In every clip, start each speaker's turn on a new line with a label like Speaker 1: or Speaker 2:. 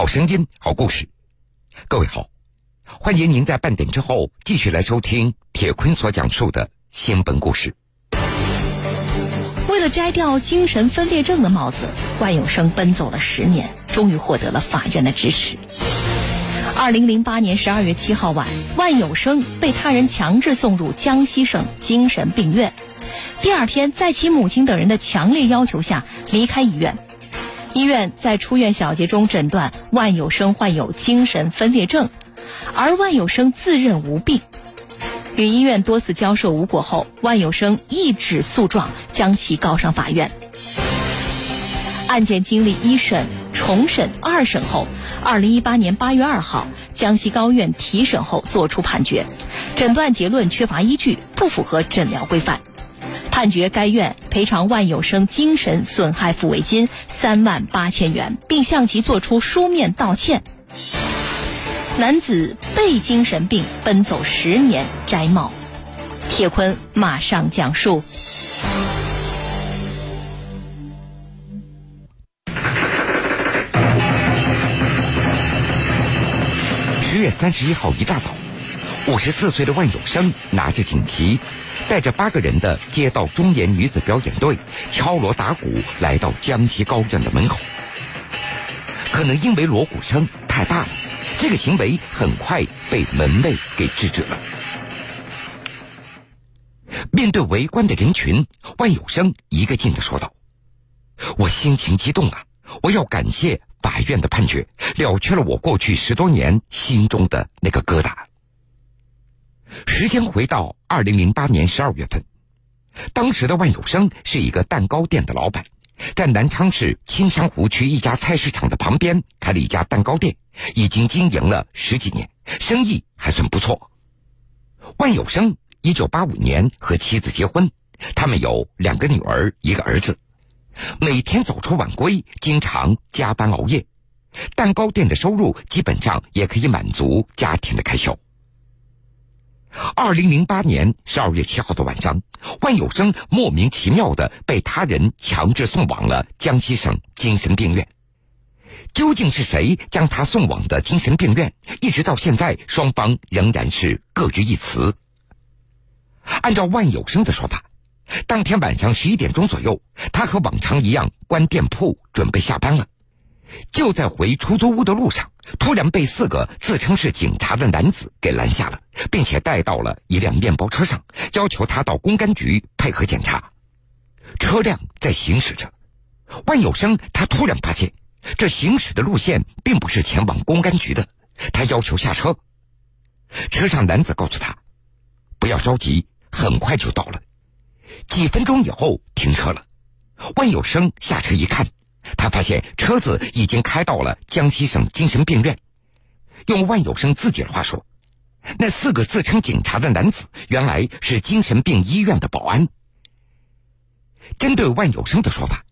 Speaker 1: 好声音，好故事。各位好，欢迎您在半点之后继续来收听铁坤所讲述的新闻故事。
Speaker 2: 为了摘掉精神分裂症的帽子，万有生奔走了十年，终于获得了法院的支持。二零零八年十二月七号晚，万有生被他人强制送入江西省精神病院。第二天，在其母亲等人的强烈要求下，离开医院。医院在出院小结中诊断万有生患有精神分裂症，而万有生自认无病。与医院多次交涉无果后，万有生一纸诉状将其告上法院。案件经历一审、重审、二审后，二零一八年八月二号，江西高院提审后作出判决，诊断结论缺乏依据，不符合诊疗规范。判决该院赔偿万有生精神损害抚慰金三万八千元，并向其作出书面道歉。男子被精神病奔走十年摘帽，铁坤马上讲述。
Speaker 1: 十月三十一号一大早，五十四岁的万有生拿着锦旗。带着八个人的街道中年女子表演队敲锣打鼓来到江西高院的门口。可能因为锣鼓声太大了，这个行为很快被门卫给制止了。面对围观的人群，万有生一个劲的说道：“我心情激动啊！我要感谢法院的判决，了却了我过去十多年心中的那个疙瘩。”时间回到二零零八年十二月份，当时的万有生是一个蛋糕店的老板，在南昌市青山湖区一家菜市场的旁边开了一家蛋糕店，已经经营了十几年，生意还算不错。万有生一九八五年和妻子结婚，他们有两个女儿，一个儿子，每天早出晚归，经常加班熬夜，蛋糕店的收入基本上也可以满足家庭的开销。二零零八年十二月七号的晚上，万有生莫名其妙的被他人强制送往了江西省精神病院。究竟是谁将他送往的精神病院？一直到现在，双方仍然是各执一词。按照万有生的说法，当天晚上十一点钟左右，他和往常一样关店铺，准备下班了。就在回出租屋的路上，突然被四个自称是警察的男子给拦下了，并且带到了一辆面包车上，要求他到公安局配合检查。车辆在行驶着，万有生他突然发现，这行驶的路线并不是前往公安局的，他要求下车。车上男子告诉他：“不要着急，很快就到了。”几分钟以后停车了，万有生下车一看。他发现车子已经开到了江西省精神病院。用万有生自己的话说，那四个自称警察的男子原来是精神病医院的保安。针对万有生的说法，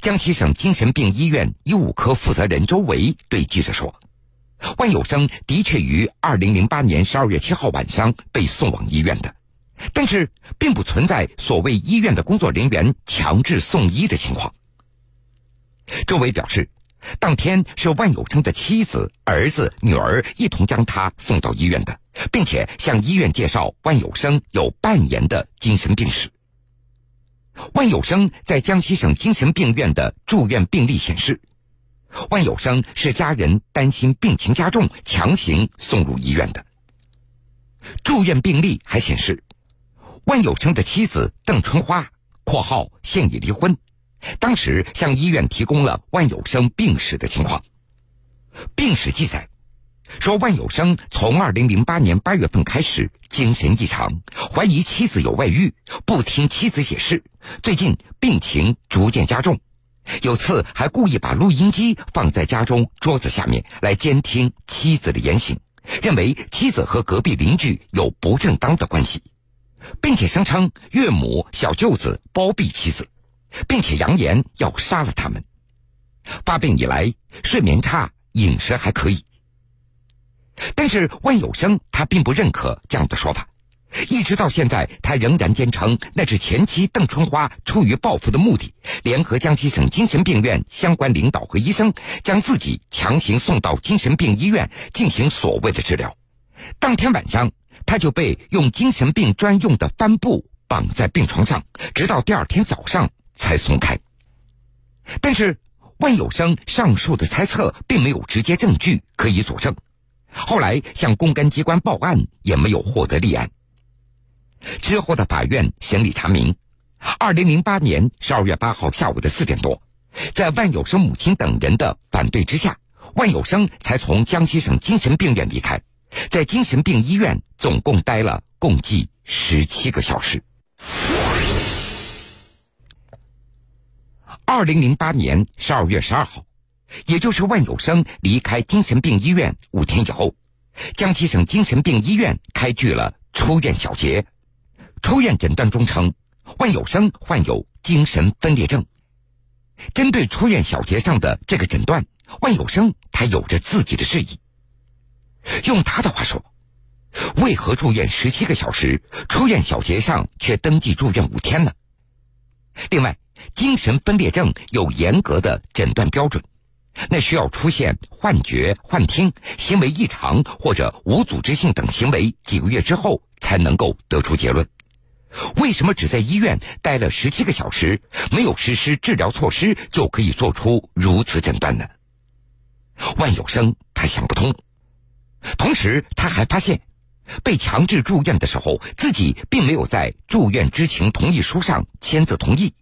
Speaker 1: 江西省精神病医院医务科负责人周维对记者说：“万有生的确于二零零八年十二月七号晚上被送往医院的，但是并不存在所谓医院的工作人员强制送医的情况。”周伟表示，当天是万有生的妻子、儿子、女儿一同将他送到医院的，并且向医院介绍万有生有半年的精神病史。万有生在江西省精神病院的住院病历显示，万有生是家人担心病情加重，强行送入医院的。住院病历还显示，万有生的妻子邓春花（括号现已离婚）。当时向医院提供了万有生病史的情况。病史记载说，万有生从二零零八年八月份开始精神异常，怀疑妻子有外遇，不听妻子解释。最近病情逐渐加重，有次还故意把录音机放在家中桌子下面来监听妻子的言行，认为妻子和隔壁邻居有不正当的关系，并且声称岳母、小舅子包庇妻子。并且扬言要杀了他们。发病以来，睡眠差，饮食还可以。但是万有生他并不认可这样的说法，一直到现在，他仍然坚称那是前妻邓春花出于报复的目的，联合江西省精神病院相关领导和医生，将自己强行送到精神病医院进行所谓的治疗。当天晚上，他就被用精神病专用的帆布绑在病床上，直到第二天早上才松开。但是，万有生上述的猜测并没有直接证据可以佐证，后来向公安机关报案也没有获得立案。之后的法院审理查明，二零零八年十二月八号下午的四点多，在万有生母亲等人的反对之下，万有生才从江西省精神病院离开，在精神病医院总共待了共计十七个小时。二零零八年十二月十二号，也就是万有生离开精神病医院五天以后，江西省精神病医院开具了出院小结。出院诊断中称，万有生患有精神分裂症。针对出院小结上的这个诊断，万有生他有着自己的质疑。用他的话说，为何住院十七个小时，出院小结上却登记住院五天呢？另外，精神分裂症有严格的诊断标准，那需要出现幻觉、幻听、行为异常或者无组织性等行为几个月之后才能够得出结论。为什么只在医院待了十七个小时，没有实施治疗措施就可以做出如此诊断呢？万有生他想不通。同时，他还发现，被强制住院的时候，自己并没有在住院知情同意书上签字同意，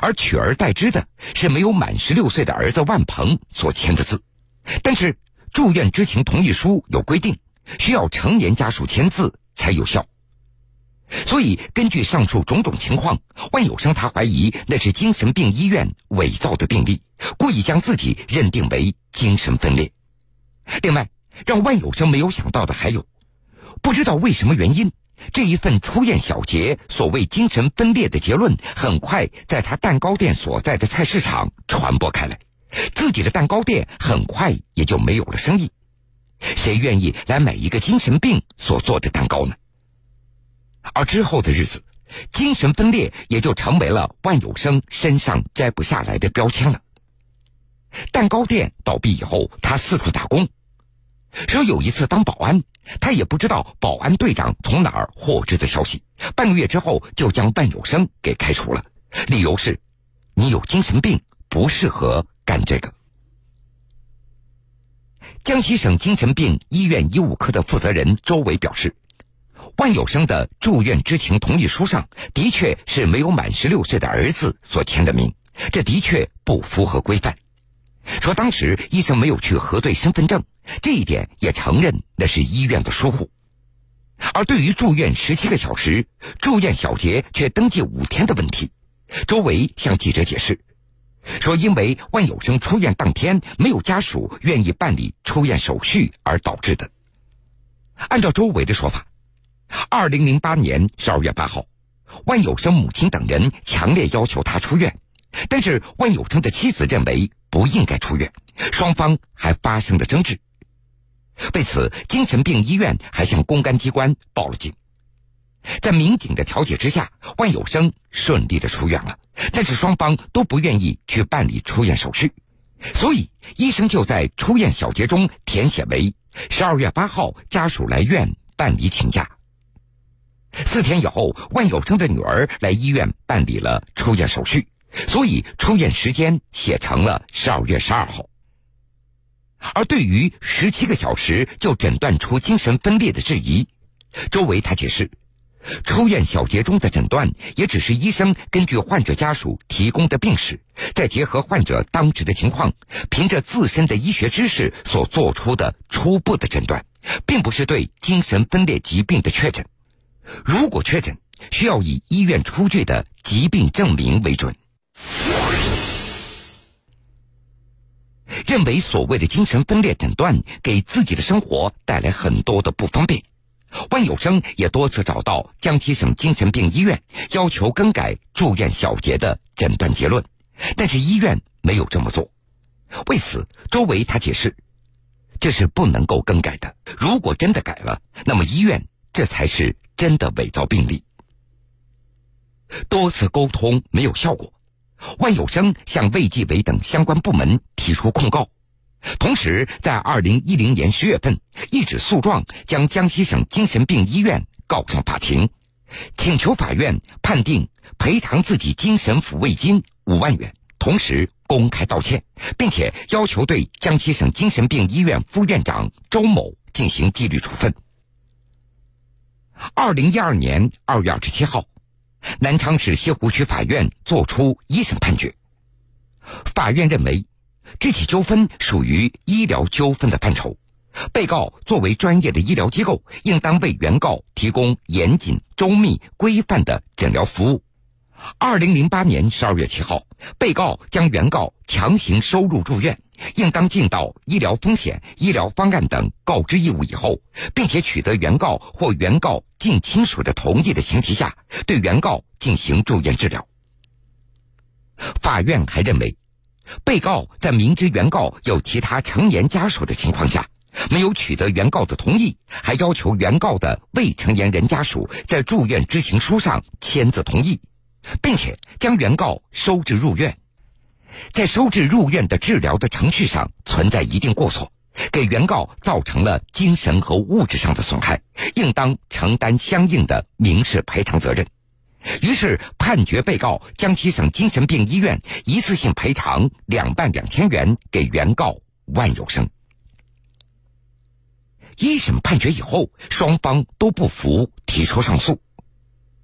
Speaker 1: 而取而代之的是没有满十六岁的儿子万鹏所签的字。但是，住院知情同意书有规定，需要成年家属签字才有效。所以，根据上述种种情况，万有生他怀疑那是精神病医院伪造的病历，故意将自己认定为精神分裂。另外，让万有生没有想到的还有，不知道为什么原因，这一份出院小结所谓精神分裂的结论，很快在他蛋糕店所在的菜市场传播开来，自己的蛋糕店很快也就没有了生意。谁愿意来买一个精神病所做的蛋糕呢？而之后的日子，精神分裂也就成为了万有生身上摘不下来的标签了。蛋糕店倒闭以后，他四处打工。说有一次当保安，他也不知道保安队长从哪儿获知的消息，半个月之后就将万有生给开除了，理由是，你有精神病，不适合干这个。江西省精神病医院医务科的负责人周伟表示。万有生的住院知情同意书上的确是没有满十六岁的儿子所签的名，这的确不符合规范。说当时医生没有去核对身份证，这一点也承认那是医院的疏忽。而对于住院十七个小时，住院小结却登记五天的问题，周围向记者解释，说因为万有生出院当天没有家属愿意办理出院手续而导致的。按照周围的说法。二零零八年十二月八号，万有生母亲等人强烈要求他出院，但是万有生的妻子认为不应该出院，双方还发生了争执。为此，精神病医院还向公安机关报了警。在民警的调解之下，万有生顺利的出院了，但是双方都不愿意去办理出院手续，所以医生就在出院小结中填写为十二月八号家属来院办理请假。四天以后，万有生的女儿来医院办理了出院手续，所以出院时间写成了十二月十二号。而对于十七个小时就诊断出精神分裂的质疑，周围他解释，出院小结中的诊断也只是医生根据患者家属提供的病史，再结合患者当时的情况，凭着自身的医学知识所做出的初步的诊断，并不是对精神分裂疾病的确诊。如果确诊，需要以医院出具的疾病证明为准。认为所谓的精神分裂诊断给自己的生活带来很多的不方便，万有生也多次找到江西省精神病医院，要求更改住院小结的诊断结论，但是医院没有这么做。为此，周围他解释，这是不能够更改的。如果真的改了，那么医院。这才是真的伪造病历。多次沟通没有效果，万有生向卫计委等相关部门提出控告，同时在二零一零年十月份一纸诉状将江西省精神病医院告上法庭，请求法院判定赔偿自己精神抚慰金五万元，同时公开道歉，并且要求对江西省精神病医院副院长周某进行纪律处分。二零一二年二月二十七号。南昌市西湖区法院作出一审判决。法院认为，这起纠纷属于医疗纠纷的范畴，被告作为专业的医疗机构，应当为原告提供严谨、周密、规范的诊疗服务。二零零八年十二月七号，被告将原告强行收入住院，应当尽到医疗风险、医疗方案等告知义务以后，并且取得原告或原告近亲属的同意的前提下，对原告进行住院治疗。法院还认为，被告在明知原告有其他成年家属的情况下，没有取得原告的同意，还要求原告的未成年人家属在住院知情书上签字同意。并且将原告收治入院，在收治入院的治疗的程序上存在一定过错，给原告造成了精神和物质上的损害，应当承担相应的民事赔偿责任。于是判决被告江西省精神病医院一次性赔偿两万两千元给原告万有生。一审判决以后，双方都不服，提出上诉。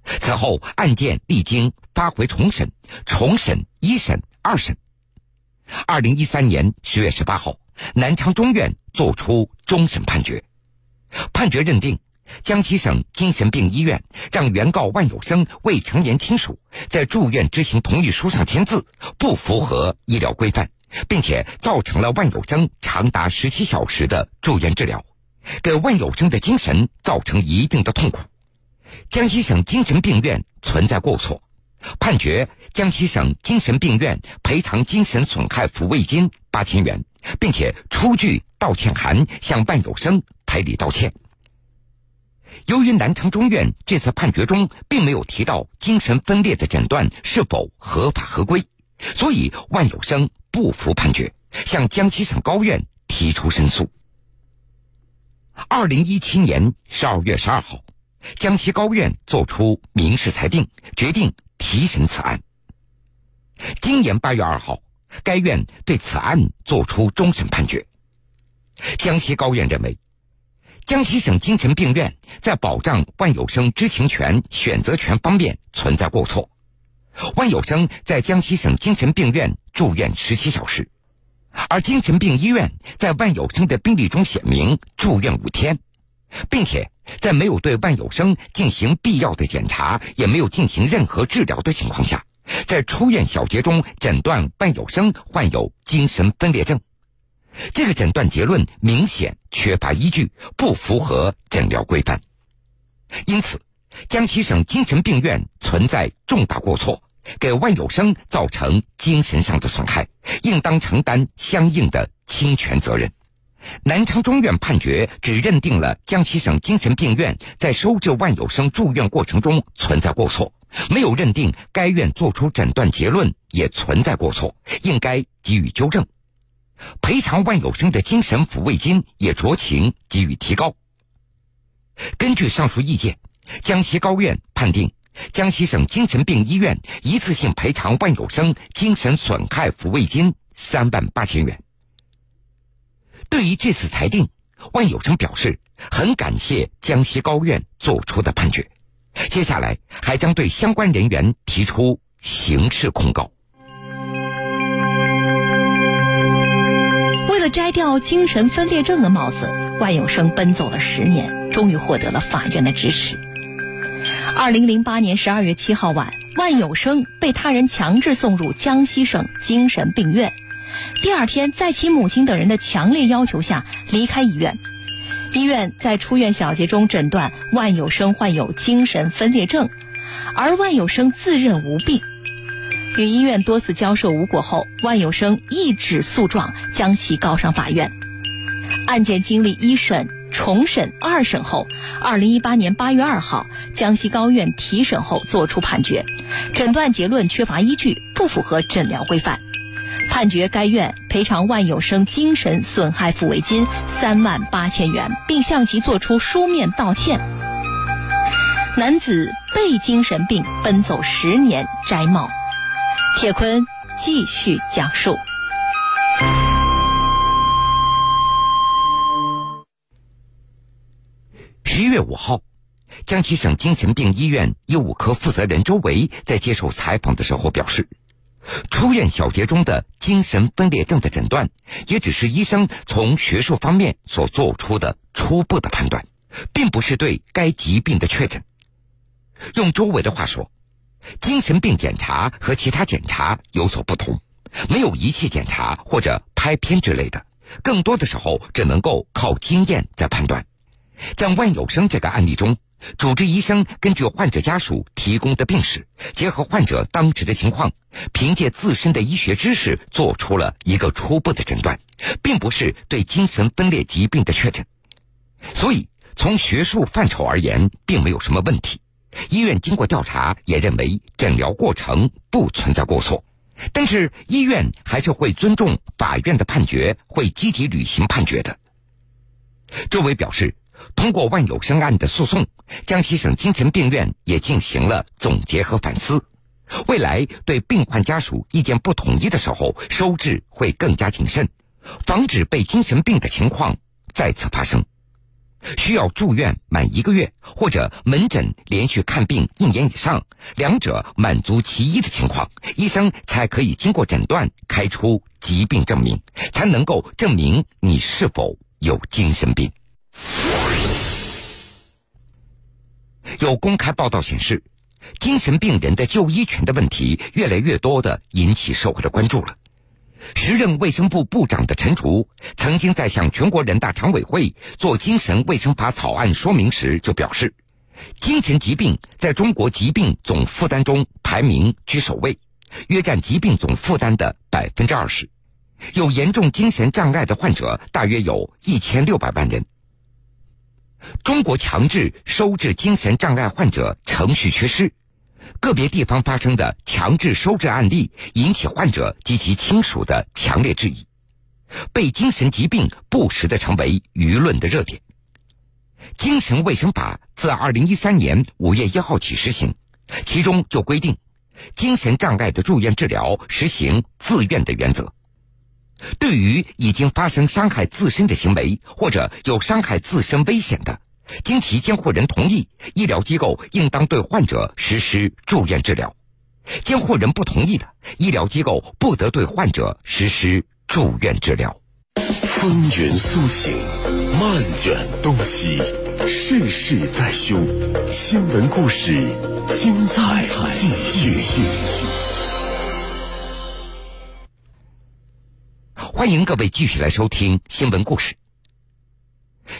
Speaker 1: 此后，案件历经发回重审、重审、一审、二审。二零一三年十月十八号，南昌中院作出终审判决。判决认定，江西省精神病医院让原告万有生未成年亲属在住院执行同意书上签字，不符合医疗规范，并且造成了万有生长达十七小时的住院治疗，给万有生的精神造成一定的痛苦。江西省精神病院存在过错，判决江西省精神病院赔偿精神损害抚慰金八千元，并且出具道歉函向万有生赔礼道歉。由于南昌中院这次判决中并没有提到精神分裂的诊断是否合法合规，所以万有生不服判决，向江西省高院提出申诉。二零一七年十二月十二号。江西高院作出民事裁定，决定提审此案。今年八月二号，该院对此案作出终审判决。江西高院认为，江西省精神病院在保障万有生知情权、选择权方面存在过错。万有生在江西省精神病院住院十七小时，而精神病医院在万有生的病历中写明住院五天。并且在没有对万有生进行必要的检查，也没有进行任何治疗的情况下，在出院小结中诊断万有生患有精神分裂症，这个诊断结论明显缺乏依据，不符合诊疗规范。因此，江西省精神病院存在重大过错，给万有生造成精神上的损害，应当承担相应的侵权责任。南昌中院判决只认定了江西省精神病院在收治万有生住院过程中存在过错，没有认定该院作出诊断结论也存在过错，应该给予纠正。赔偿万有生的精神抚慰金也酌情给予提高。根据上述意见，江西高院判定江西省精神病医院一次性赔偿万有生精神损害抚慰金三万八千元。对于这次裁定，万有生表示很感谢江西高院作出的判决，接下来还将对相关人员提出刑事控告。
Speaker 2: 为了摘掉精神分裂症的帽子，万有生奔走了十年，终于获得了法院的支持。二零零八年十二月七号晚，万有生被他人强制送入江西省精神病院。第二天，在其母亲等人的强烈要求下离开医院。医院在出院小结中诊断万有生患有精神分裂症，而万有生自认无病。与医院多次交涉无果后，万有生一纸诉状将其告上法院。案件经历一审、重审二审后，二零一八年八月二号，江西高院提审后作出判决，诊断结论缺乏依据，不符合诊疗规范，判决该院赔偿万有生精神损害抚慰金三万八千元，并向其作出书面道歉。男子被精神病奔走十年摘帽，铁坤继续讲述。
Speaker 1: 十一月五号，江西省精神病医院医务科负责人周维在接受采访的时候表示，出院小结中的精神分裂症的诊断，也只是医生从学术方面所做出的初步的判断，并不是对该疾病的确诊。用周围的话说，精神病检查和其他检查有所不同，没有仪器检查或者拍片之类的，更多的时候只能够靠经验在判断。在万有生这个案例中，主治医生根据患者家属提供的病史，结合患者当时的情况，凭借自身的医学知识做出了一个初步的诊断，并不是对精神分裂疾病的确诊。所以，从学术范畴而言，并没有什么问题。医院经过调查，也认为诊疗过程不存在过错，但是医院还是会尊重法院的判决，会积极履行判决的。周伟表示，通过万有生案的诉讼，江西省精神病院也进行了总结和反思，未来对病患家属意见不统一的时候，收治会更加谨慎，防止被精神病的情况再次发生。需要住院满一个月，或者门诊连续看病一年以上，两者满足其一的情况，医生才可以经过诊断开出疾病证明，才能够证明你是否有精神病。有公开报道显示，精神病人的就医权的问题越来越多的引起社会的关注了。时任卫生部部长的陈竺曾经在向全国人大常委会做精神卫生法草案说明时就表示，精神疾病在中国疾病总负担中排名居首位，约占疾病总负担的百分之二十，有严重精神障碍的患者大约有一千六百万人。中国强制收治精神障碍患者程序缺失。个别地方发生的强制收治案例，引起患者及其亲属的强烈质疑，被精神疾病不时的成为舆论的热点。精神卫生法自二零一三年五月一号起实行，其中就规定，精神障碍的住院治疗实行自愿的原则。对于已经发生伤害自身的行为或者有伤害自身危险的。经其监护人同意，医疗机构应当对患者实施住院治疗；监护人不同意的，医疗机构不得对患者实施住院治疗。
Speaker 3: 风云苏醒，漫卷东西，世事在胸。新闻故事，精彩继续。
Speaker 1: 欢迎各位继续来收听新闻故事。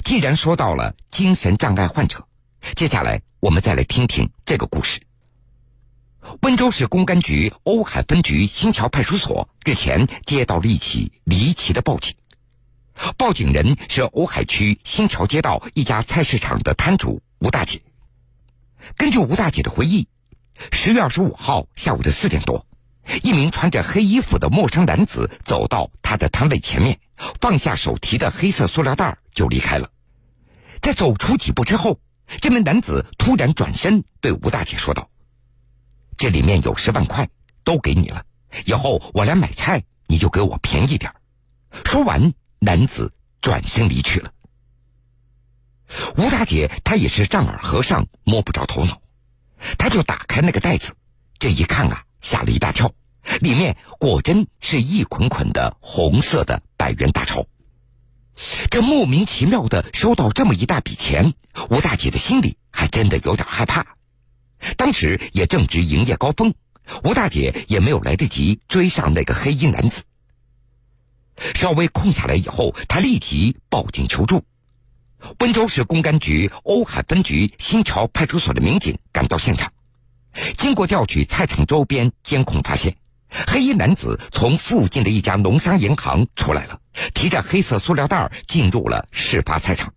Speaker 1: 既然说到了精神障碍患者，接下来我们再来听听这个故事。温州市公安局瓯海分局新桥派出所日前接到了一起离奇的报警，报警人是瓯海区新桥街道一家菜市场的摊主吴大姐。根据吴大姐的回忆，十月二十五号下午的四点多，一名穿着黑衣服的陌生男子走到他的摊位前面，放下手提的黑色塑料袋就离开了。在走出几步之后，这名男子突然转身对吴大姐说道：“这里面有十万块，都给你了。以后我来买菜，你就给我便宜点说完，男子转身离去了。吴大姐她也是丈二和尚摸不着头脑，她就打开那个袋子，这一看啊，吓了一大跳，里面果真是一捆捆的红色的百元大钞。这莫名其妙的收到这么一大笔钱，吴大姐的心里还真的有点害怕。当时也正值营业高峰，吴大姐也没有来得及追上那个黑衣男子。稍微空下来以后，她立即报警求助。温州市公安局瓯海分局新桥派出所的民警赶到现场，经过调取菜场周边监控，发现。黑衣男子从附近的一家农商银行出来了，提着黑色塑料袋进入了事发菜场。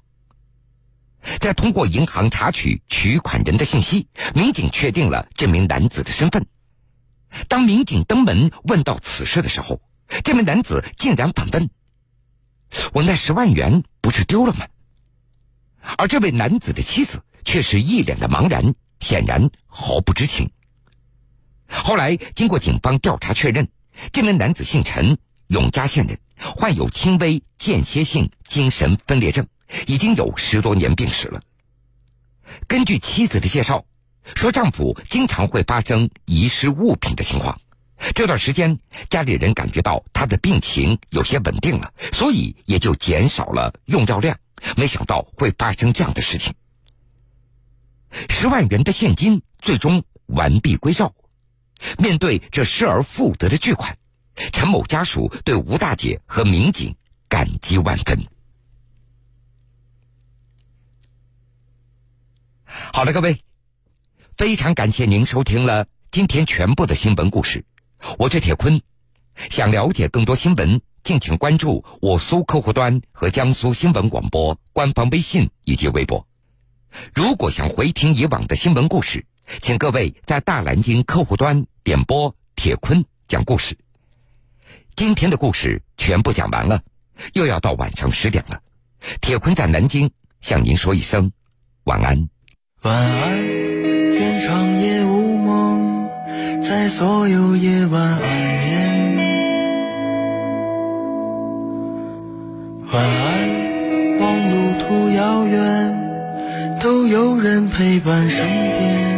Speaker 1: 在通过银行查取取款人的信息，民警确定了这名男子的身份。当民警登门问到此事的时候，这名男子竟然反问：“我那十万元不是丢了吗？”而这位男子的妻子却是一脸的茫然，显然毫不知情。后来经过警方调查确认，这名男子姓陈，永嘉县人，患有轻微间歇性精神分裂症。已经有十多年病史了。根据妻子的介绍，说丈夫经常会发生遗失物品的情况。这段时间，家里人感觉到他的病情有些稳定了，所以也就减少了用药量。没想到会发生这样的事情。十万元的现金最终完璧归赵。面对这失而复得的巨款，陈某家属对吴大姐和民警感激万分。好了，各位，非常感谢您收听了今天全部的新闻故事。我是铁坤，想了解更多新闻，敬请关注我苏客户端和江苏新闻广播官方微信以及微博。如果想回听以往的新闻故事，请各位在大蓝鲸客户端点播铁坤讲故事。今天的故事全部讲完了，又要到晚上十点了。铁坤在南京向您说一声晚安。
Speaker 4: 晚安，愿长夜无梦，在所有夜晚安眠。晚安，望路途遥远，都有人陪伴身边。